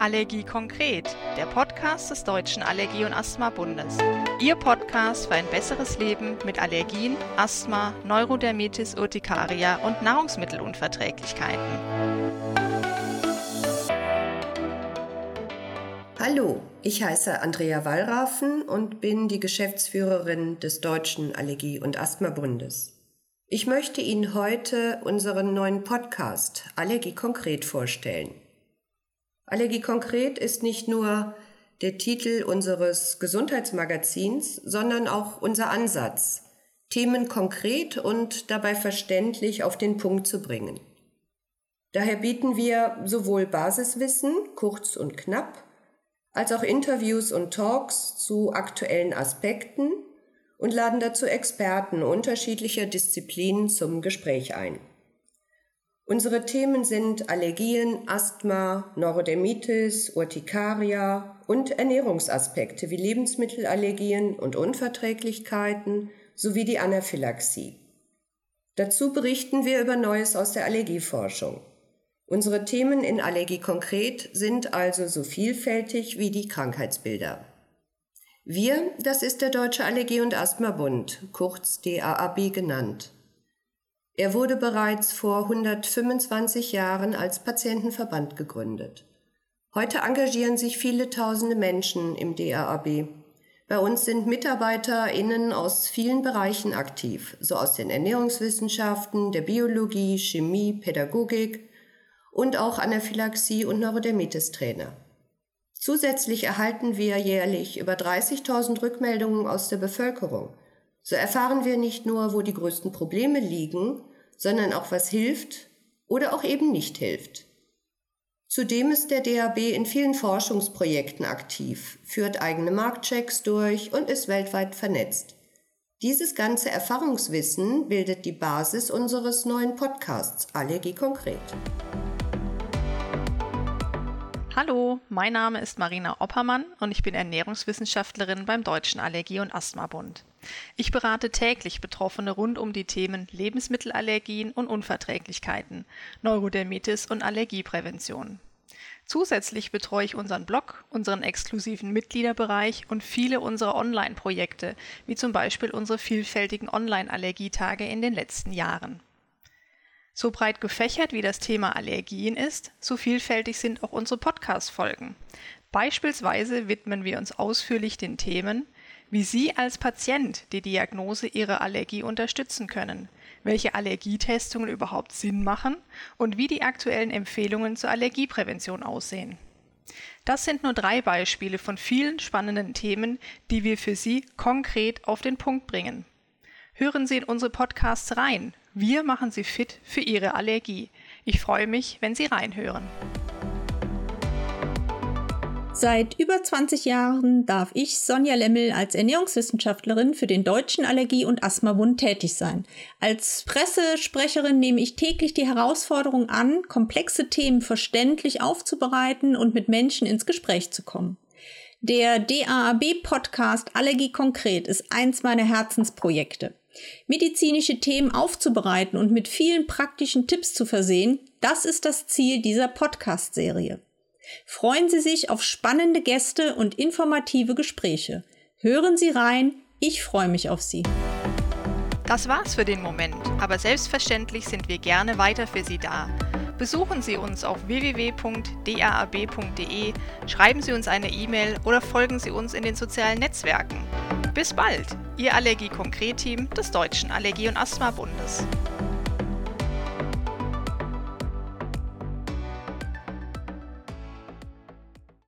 Allergie konkret, der Podcast des Deutschen Allergie- und Asthma-Bundes. Ihr Podcast für ein besseres Leben mit Allergien, Asthma, Neurodermitis, Urtikaria und Nahrungsmittelunverträglichkeiten. Hallo, ich heiße Andrea Wallraffen und bin die Geschäftsführerin des Deutschen Allergie- und Asthma-Bundes. Ich möchte Ihnen heute unseren neuen Podcast Allergie konkret vorstellen. Allergie konkret ist nicht nur der Titel unseres Gesundheitsmagazins, sondern auch unser Ansatz, Themen konkret und dabei verständlich auf den Punkt zu bringen. Daher bieten wir sowohl Basiswissen, kurz und knapp, als auch Interviews und Talks zu aktuellen Aspekten und laden dazu Experten unterschiedlicher Disziplinen zum Gespräch ein. Unsere Themen sind Allergien, Asthma, Neurodermitis, Urtikaria und Ernährungsaspekte wie Lebensmittelallergien und Unverträglichkeiten sowie die Anaphylaxie. Dazu berichten wir über Neues aus der Allergieforschung. Unsere Themen in Allergie konkret sind also so vielfältig wie die Krankheitsbilder. Wir, das ist der Deutsche Allergie- und Asthma-Bund, kurz DAAB genannt. Er wurde bereits vor 125 Jahren als Patientenverband gegründet. Heute engagieren sich viele tausende Menschen im DAAB. Bei uns sind MitarbeiterInnen aus vielen Bereichen aktiv, so aus den Ernährungswissenschaften, der Biologie, Chemie, Pädagogik und auch Anaphylaxie und Neurodermitis-Trainer. Zusätzlich erhalten wir jährlich über 30.000 Rückmeldungen aus der Bevölkerung. So erfahren wir nicht nur, wo die größten Probleme liegen, sondern auch was hilft oder auch eben nicht hilft. Zudem ist der DAB in vielen Forschungsprojekten aktiv, führt eigene Marktchecks durch und ist weltweit vernetzt. Dieses ganze Erfahrungswissen bildet die Basis unseres neuen Podcasts Allergie konkret. Hallo, mein Name ist Marina Oppermann und ich bin Ernährungswissenschaftlerin beim Deutschen Allergie- und Asthma-Bund. Ich berate täglich Betroffene rund um die Themen Lebensmittelallergien und Unverträglichkeiten, Neurodermitis und Allergieprävention. Zusätzlich betreue ich unseren Blog, unseren exklusiven Mitgliederbereich und viele unserer Online-Projekte, wie zum Beispiel unsere vielfältigen Online-Allergietage in den letzten Jahren. So breit gefächert wie das Thema Allergien ist, so vielfältig sind auch unsere Podcast-Folgen. Beispielsweise widmen wir uns ausführlich den Themen, wie Sie als Patient die Diagnose Ihrer Allergie unterstützen können, welche Allergietestungen überhaupt Sinn machen und wie die aktuellen Empfehlungen zur Allergieprävention aussehen. Das sind nur drei Beispiele von vielen spannenden Themen, die wir für Sie konkret auf den Punkt bringen. Hören Sie in unsere Podcasts rein. Wir machen Sie fit für Ihre Allergie. Ich freue mich, wenn Sie reinhören. Seit über 20 Jahren darf ich, Sonja Lemmel, als Ernährungswissenschaftlerin für den Deutschen Allergie- und Asthmabund tätig sein. Als Pressesprecherin nehme ich täglich die Herausforderung an, komplexe Themen verständlich aufzubereiten und mit Menschen ins Gespräch zu kommen. Der DAAB-Podcast Allergie konkret ist eins meiner Herzensprojekte. Medizinische Themen aufzubereiten und mit vielen praktischen Tipps zu versehen, das ist das Ziel dieser Podcast-Serie. Freuen Sie sich auf spannende Gäste und informative Gespräche. Hören Sie rein, ich freue mich auf Sie. Das war's für den Moment, aber selbstverständlich sind wir gerne weiter für Sie da. Besuchen Sie uns auf www.daab.de, schreiben Sie uns eine E-Mail oder folgen Sie uns in den sozialen Netzwerken. Bis bald, Ihr Allergie-Konkret-Team des Deutschen Allergie- und Asthma-Bundes.